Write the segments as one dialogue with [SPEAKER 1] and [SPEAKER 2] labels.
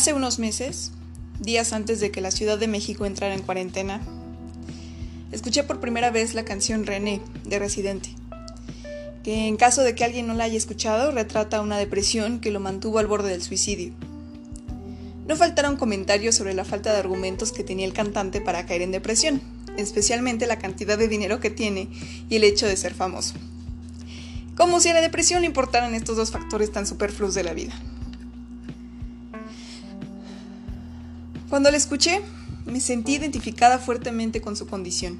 [SPEAKER 1] Hace unos meses, días antes de que la Ciudad de México entrara en cuarentena, escuché por primera vez la canción René de Residente, que en caso de que alguien no la haya escuchado, retrata una depresión que lo mantuvo al borde del suicidio. No faltaron comentarios sobre la falta de argumentos que tenía el cantante para caer en depresión, especialmente la cantidad de dinero que tiene y el hecho de ser famoso. Como si a la depresión le importaran estos dos factores tan superfluos de la vida. Cuando la escuché, me sentí identificada fuertemente con su condición.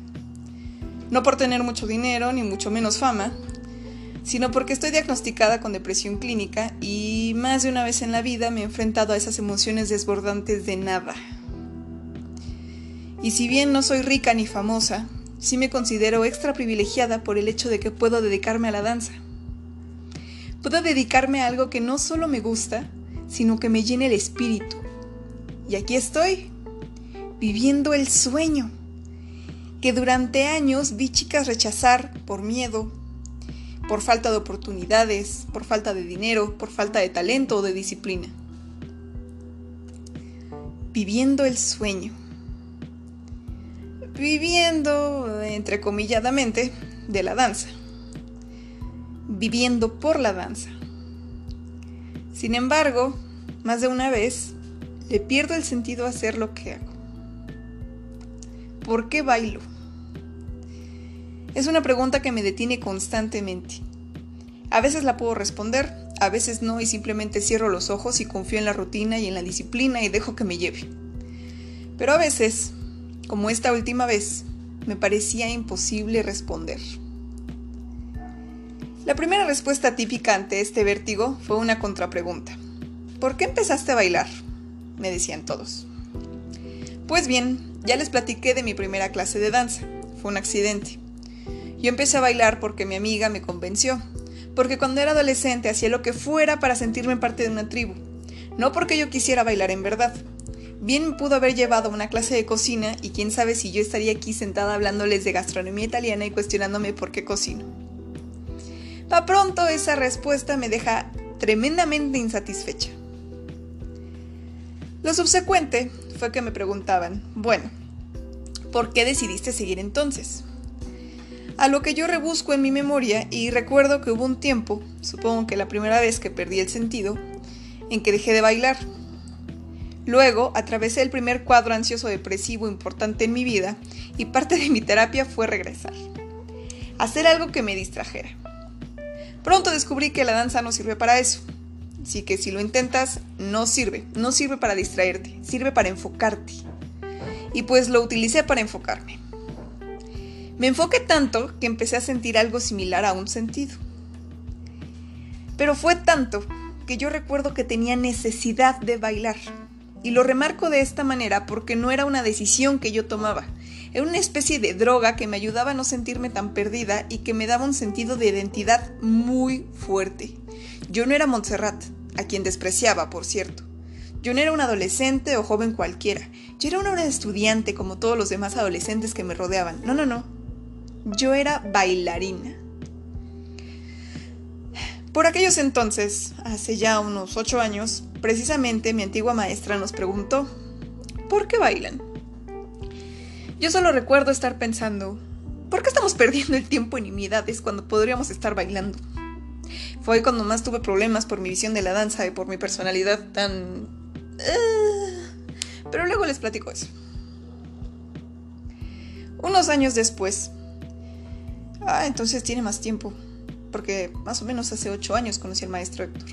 [SPEAKER 1] No por tener mucho dinero, ni mucho menos fama, sino porque estoy diagnosticada con depresión clínica y más de una vez en la vida me he enfrentado a esas emociones desbordantes de nada. Y si bien no soy rica ni famosa, sí me considero extra privilegiada por el hecho de que puedo dedicarme a la danza. Puedo dedicarme a algo que no solo me gusta, sino que me llene el espíritu. Y aquí estoy, viviendo el sueño, que durante años vi chicas rechazar por miedo, por falta de oportunidades, por falta de dinero, por falta de talento o de disciplina. Viviendo el sueño. Viviendo, entrecomilladamente, de la danza. Viviendo por la danza. Sin embargo, más de una vez, le pierdo el sentido a hacer lo que hago. ¿Por qué bailo? Es una pregunta que me detiene constantemente. A veces la puedo responder, a veces no y simplemente cierro los ojos y confío en la rutina y en la disciplina y dejo que me lleve. Pero a veces como esta última vez, me parecía imposible responder. La primera respuesta típica ante este vértigo fue una contrapregunta. ¿Por qué empezaste a bailar? Me decían todos. Pues bien, ya les platiqué de mi primera clase de danza. Fue un accidente. Yo empecé a bailar porque mi amiga me convenció, porque cuando era adolescente hacía lo que fuera para sentirme parte de una tribu, no porque yo quisiera bailar en verdad, Bien pudo haber llevado una clase de cocina y quién sabe si yo estaría aquí sentada hablándoles de gastronomía italiana y cuestionándome por qué cocino. Pa pronto esa respuesta me deja tremendamente insatisfecha. Lo subsecuente fue que me preguntaban, bueno, ¿por qué decidiste seguir entonces? A lo que yo rebusco en mi memoria y recuerdo que hubo un tiempo, supongo que la primera vez que perdí el sentido, en que dejé de bailar Luego atravesé el primer cuadro ansioso depresivo importante en mi vida y parte de mi terapia fue regresar. Hacer algo que me distrajera. Pronto descubrí que la danza no sirve para eso. Así que si lo intentas, no sirve. No sirve para distraerte, sirve para enfocarte. Y pues lo utilicé para enfocarme. Me enfoqué tanto que empecé a sentir algo similar a un sentido. Pero fue tanto que yo recuerdo que tenía necesidad de bailar y lo remarco de esta manera porque no era una decisión que yo tomaba. Era una especie de droga que me ayudaba a no sentirme tan perdida y que me daba un sentido de identidad muy fuerte. Yo no era Montserrat, a quien despreciaba, por cierto. Yo no era un adolescente o joven cualquiera. Yo era una estudiante como todos los demás adolescentes que me rodeaban. No, no, no. Yo era bailarina. Por aquellos entonces, hace ya unos ocho años, precisamente mi antigua maestra nos preguntó, ¿por qué bailan? Yo solo recuerdo estar pensando, ¿por qué estamos perdiendo el tiempo en nimiedades cuando podríamos estar bailando? Fue cuando más tuve problemas por mi visión de la danza y por mi personalidad tan... Eh, pero luego les platico eso. Unos años después... Ah, entonces tiene más tiempo porque más o menos hace ocho años conocí al maestro Héctor.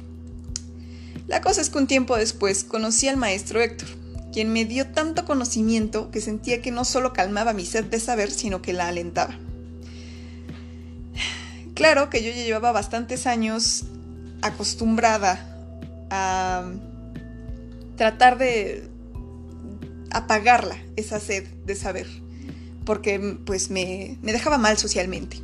[SPEAKER 1] La cosa es que un tiempo después conocí al maestro Héctor, quien me dio tanto conocimiento que sentía que no solo calmaba mi sed de saber, sino que la alentaba. Claro que yo ya llevaba bastantes años acostumbrada a tratar de apagarla, esa sed de saber, porque pues me, me dejaba mal socialmente.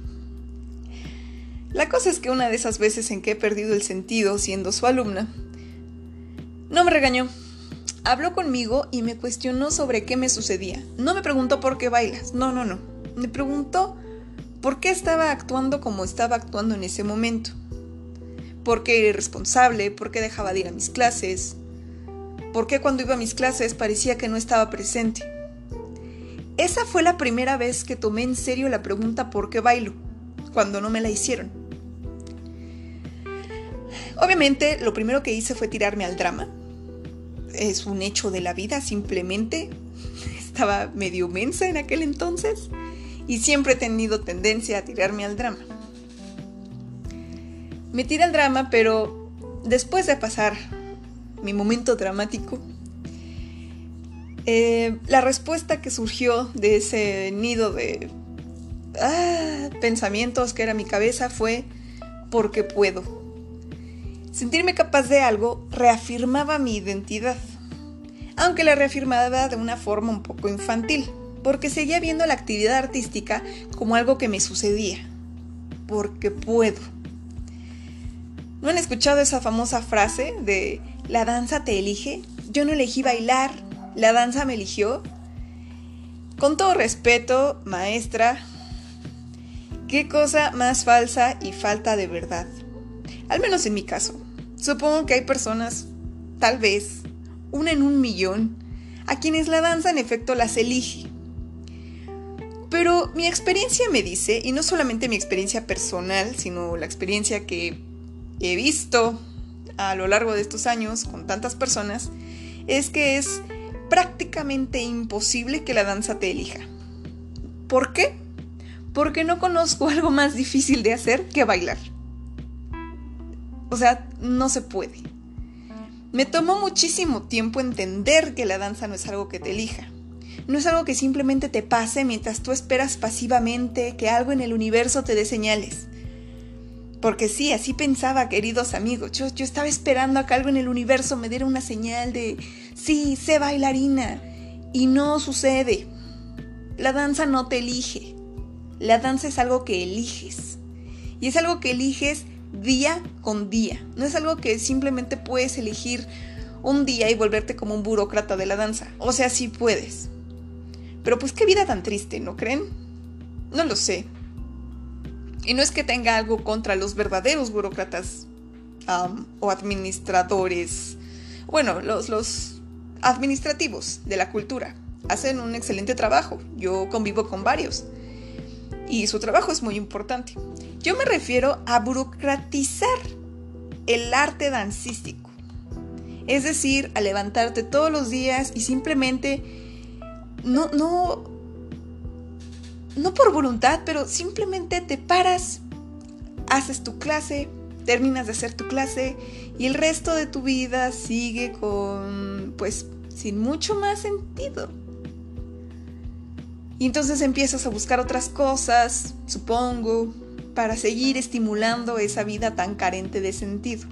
[SPEAKER 1] La cosa es que una de esas veces en que he perdido el sentido siendo su alumna, no me regañó. Habló conmigo y me cuestionó sobre qué me sucedía. No me preguntó por qué bailas, no, no, no. Me preguntó por qué estaba actuando como estaba actuando en ese momento. ¿Por qué era irresponsable? ¿Por qué dejaba de ir a mis clases? por qué cuando iba a mis clases parecía que no estaba presente. Esa fue la primera vez que tomé en serio la pregunta por qué bailo, cuando no me la hicieron. Obviamente, lo primero que hice fue tirarme al drama. Es un hecho de la vida, simplemente. Estaba medio mensa en aquel entonces y siempre he tenido tendencia a tirarme al drama. Me tiré al drama, pero después de pasar mi momento dramático, eh, la respuesta que surgió de ese nido de ah, pensamientos que era mi cabeza fue porque puedo. Sentirme capaz de algo reafirmaba mi identidad, aunque la reafirmaba de una forma un poco infantil, porque seguía viendo la actividad artística como algo que me sucedía, porque puedo. ¿No han escuchado esa famosa frase de la danza te elige? Yo no elegí bailar, la danza me eligió. Con todo respeto, maestra, qué cosa más falsa y falta de verdad. Al menos en mi caso. Supongo que hay personas, tal vez, una en un millón, a quienes la danza en efecto las elige. Pero mi experiencia me dice, y no solamente mi experiencia personal, sino la experiencia que he visto a lo largo de estos años con tantas personas es que es prácticamente imposible que la danza te elija. ¿Por qué? Porque no conozco algo más difícil de hacer que bailar. O sea, no se puede. Me tomó muchísimo tiempo entender que la danza no es algo que te elija. No es algo que simplemente te pase mientras tú esperas pasivamente que algo en el universo te dé señales. Porque sí, así pensaba, queridos amigos. Yo, yo estaba esperando a que algo en el universo me diera una señal de, sí, sé bailarina. Y no sucede. La danza no te elige. La danza es algo que eliges. Y es algo que eliges día con día. No es algo que simplemente puedes elegir un día y volverte como un burócrata de la danza. O sea, sí puedes. Pero pues qué vida tan triste, ¿no creen? No lo sé. Y no es que tenga algo contra los verdaderos burócratas o administradores, bueno, los, los administrativos de la cultura. Hacen un excelente trabajo. Yo convivo con varios. Y su trabajo es muy importante. Yo me refiero a burocratizar el arte dancístico. Es decir, a levantarte todos los días y simplemente no, no no por voluntad, pero simplemente te paras, haces tu clase, terminas de hacer tu clase y el resto de tu vida sigue con, pues, sin mucho más sentido. Y entonces empiezas a buscar otras cosas, supongo, para seguir estimulando esa vida tan carente de sentido.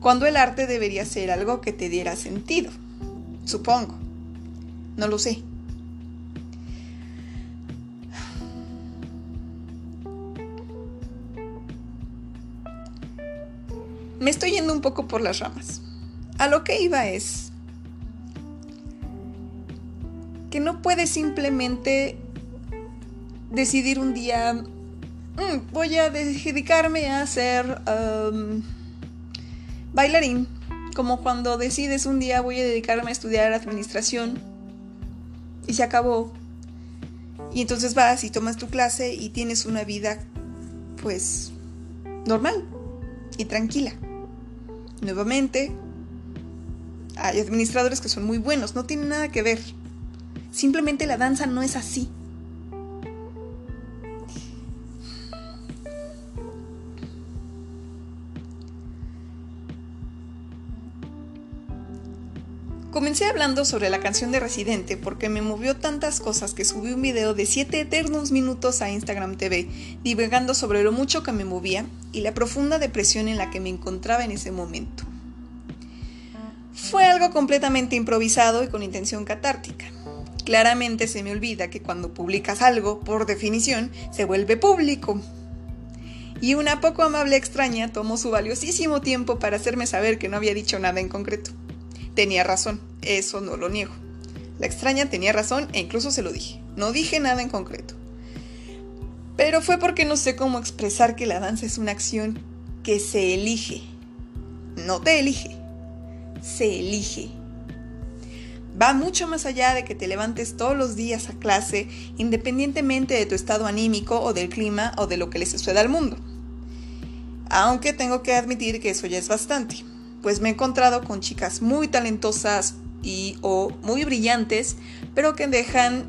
[SPEAKER 1] Cuando el arte debería ser algo que te diera sentido, supongo. No lo sé. Me estoy yendo un poco por las ramas. A lo que iba es que no puedes simplemente decidir un día, mm, voy a dedicarme a ser um, bailarín, como cuando decides un día voy a dedicarme a estudiar administración y se acabó. Y entonces vas y tomas tu clase y tienes una vida pues normal y tranquila. Nuevamente, hay administradores que son muy buenos, no tienen nada que ver. Simplemente la danza no es así. Comencé hablando sobre la canción de Residente porque me movió tantas cosas que subí un video de 7 eternos minutos a Instagram TV, divagando sobre lo mucho que me movía y la profunda depresión en la que me encontraba en ese momento. Fue algo completamente improvisado y con intención catártica. Claramente se me olvida que cuando publicas algo, por definición, se vuelve público. Y una poco amable extraña tomó su valiosísimo tiempo para hacerme saber que no había dicho nada en concreto. Tenía razón, eso no lo niego. La extraña tenía razón e incluso se lo dije. No dije nada en concreto. Pero fue porque no sé cómo expresar que la danza es una acción que se elige. No te elige, se elige. Va mucho más allá de que te levantes todos los días a clase, independientemente de tu estado anímico o del clima o de lo que le suceda al mundo. Aunque tengo que admitir que eso ya es bastante, pues me he encontrado con chicas muy talentosas y o muy brillantes, pero que dejan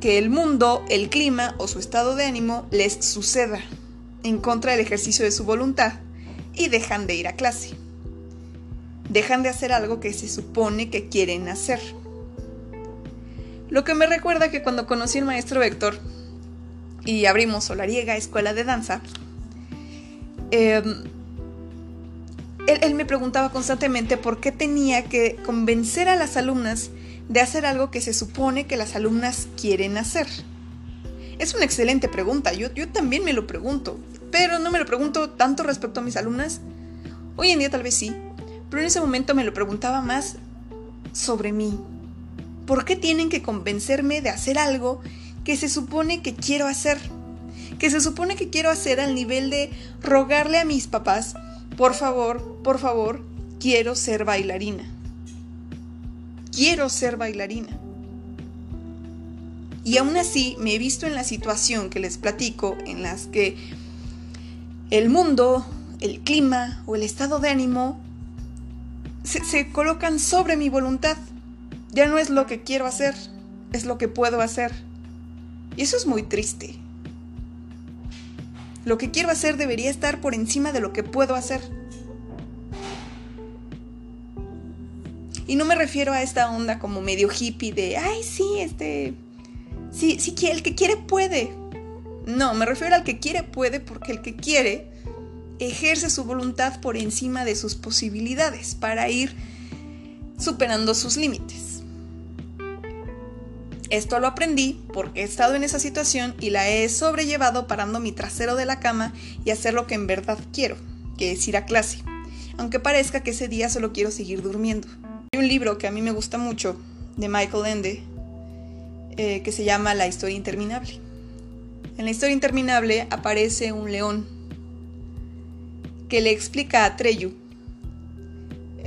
[SPEAKER 1] que el mundo, el clima o su estado de ánimo les suceda en contra del ejercicio de su voluntad y dejan de ir a clase. Dejan de hacer algo que se supone que quieren hacer. Lo que me recuerda que cuando conocí al maestro Héctor y abrimos Solariega Escuela de Danza, em, él, me preguntaba constantemente por qué tenía que convencer a las alumnas de hacer algo que se supone que las alumnas quieren hacer. Es una excelente pregunta, yo, también me lo pregunto, pero no me lo pregunto tanto respecto a mis alumnas. Hoy en día tal vez sí, pero en ese momento me lo preguntaba más sobre mí. ¿Por qué tienen que convencerme de hacer algo que se supone que quiero hacer? Que se supone que quiero hacer al nivel de rogarle a mis papás por favor, por favor, quiero ser bailarina. Quiero ser bailarina. Y aún así me he visto en la situación que les platico, en las que el mundo, el clima o el estado de ánimo se, se, colocan sobre mi voluntad. Ya no es lo que quiero hacer, es lo que puedo hacer. Y eso es muy triste. Lo que quiero hacer debería estar por encima de lo que puedo hacer. Y no me refiero a esta onda como medio hippie de, ay, sí, este, sí, sí, el que quiere puede. No, me refiero al que quiere puede porque el que quiere ejerce su voluntad por encima de sus posibilidades para ir superando sus límites. Esto lo aprendí porque he estado en esa situación y la he sobrellevado parando mi trasero de la cama y hacer lo que en verdad quiero, que es ir a clase, aunque parezca que ese día solo quiero seguir durmiendo. Hay un libro que a mí me gusta mucho, de Michael Ende, eh, que se llama La historia interminable. En la historia interminable aparece un león que le explica a Treyu,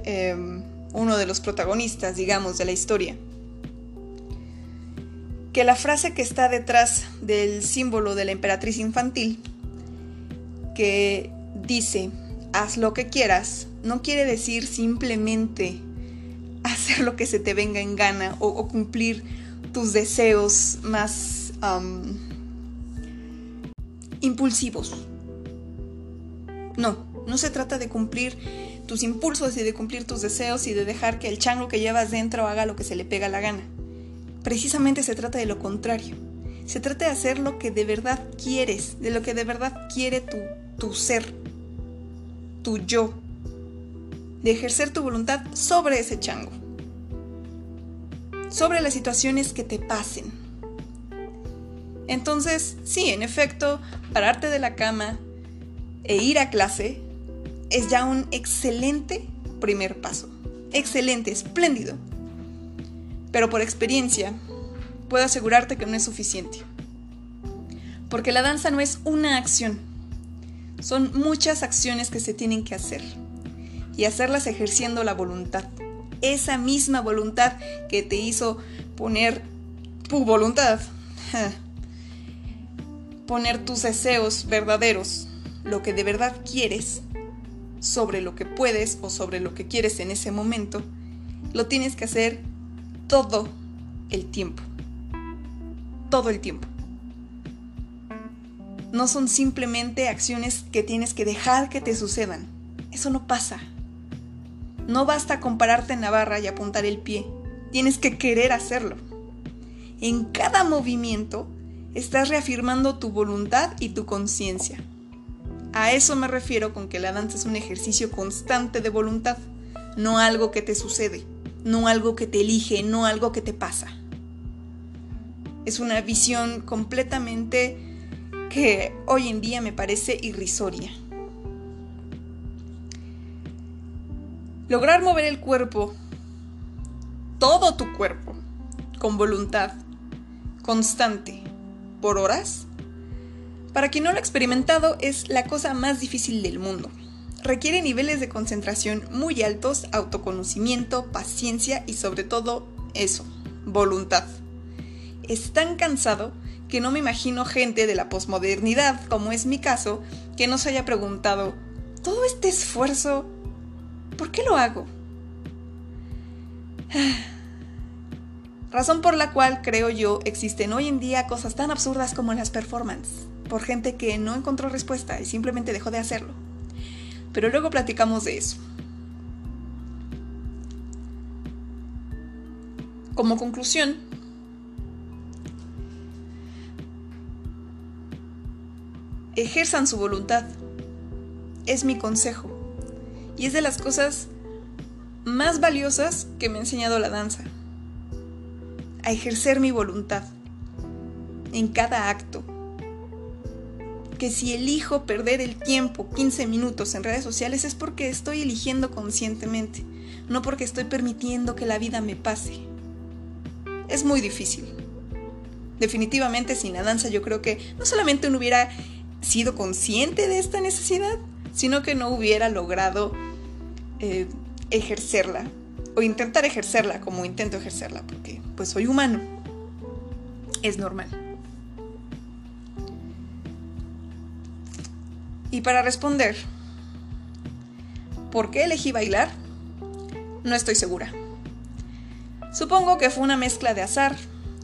[SPEAKER 1] em, uno de los protagonistas, digamos, de la historia, que la frase que está detrás del símbolo de la emperatriz infantil, que dice, haz lo que quieras, no quiere decir simplemente hacer lo que se te venga en gana o, cumplir tus deseos más impulsivos. No, no se trata de cumplir tus impulsos y de cumplir tus deseos y de dejar que el chango que llevas dentro haga lo que se le pega la gana. Precisamente se trata de lo contrario. Se trata de hacer lo que de verdad quieres, de lo que de verdad quiere tu, tu ser, tu yo, de ejercer tu voluntad sobre ese chango, sobre las situaciones que te pasen. Entonces, sí, en efecto, pararte de la cama e ir a clase es ya un excelente primer paso. Excelente, espléndido pero por experiencia puedo asegurarte que no es suficiente. Porque la danza no es una acción, son muchas acciones que se tienen que hacer y hacerlas ejerciendo la voluntad. Esa misma voluntad que te hizo poner tu voluntad, poner tus deseos verdaderos, lo que de verdad quieres, sobre lo que puedes o sobre lo que quieres en ese momento, lo tienes que hacer todo el tiempo. Todo el tiempo. No son simplemente acciones que tienes que dejar que te sucedan. Eso no pasa. No basta con pararte en la barra y apuntar el pie. Tienes que querer hacerlo. En cada movimiento estás reafirmando tu voluntad y tu conciencia. A eso me refiero con que la danza es un ejercicio constante de voluntad, no algo que te sucede no algo que te elige, no algo que te pasa. Es una visión completamente que hoy en día me parece irrisoria. Lograr mover el cuerpo, todo tu cuerpo, con voluntad, constante, por horas, para quien no lo ha experimentado es la cosa más difícil del mundo requiere niveles de concentración muy altos, autoconocimiento, paciencia y sobre todo eso, voluntad. Es tan cansado que no me imagino gente de la posmodernidad, como es mi caso, que no se haya preguntado, ¿todo este esfuerzo, por qué lo hago? Razón por la cual, creo yo, existen hoy en día cosas tan absurdas como las performances, por gente que no encontró respuesta y simplemente dejó de hacerlo. Pero luego platicamos de eso. Como conclusión, ejerzan su voluntad. Es mi consejo. Y es de las cosas más valiosas que me ha enseñado la danza. A ejercer mi voluntad en cada acto. Que si elijo perder el tiempo 15 minutos en redes sociales es porque estoy eligiendo conscientemente, no porque estoy permitiendo que la vida me pase. Es muy difícil. Definitivamente sin la danza yo creo que no solamente uno hubiera sido consciente de esta necesidad, sino que no hubiera logrado eh, ejercerla o intentar ejercerla como intento ejercerla, porque pues soy humano. Es normal. Y para responder, ¿por qué elegí bailar? No estoy segura. Supongo que fue una mezcla de azar,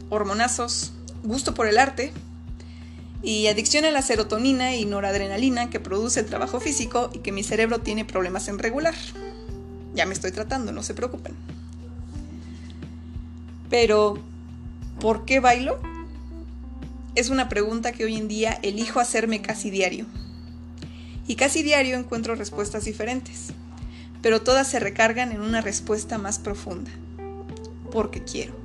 [SPEAKER 1] hormonazos, gusto por el arte, y adicción a la serotonina y noradrenalina que produce el trabajo físico y que mi cerebro tiene problemas en regular. Ya me estoy tratando, no se preocupen. Pero, ¿por qué bailo? Es una pregunta que hoy en día elijo hacerme casi diario. Y casi diario encuentro respuestas diferentes, pero todas se recargan en una respuesta más profunda. Porque quiero.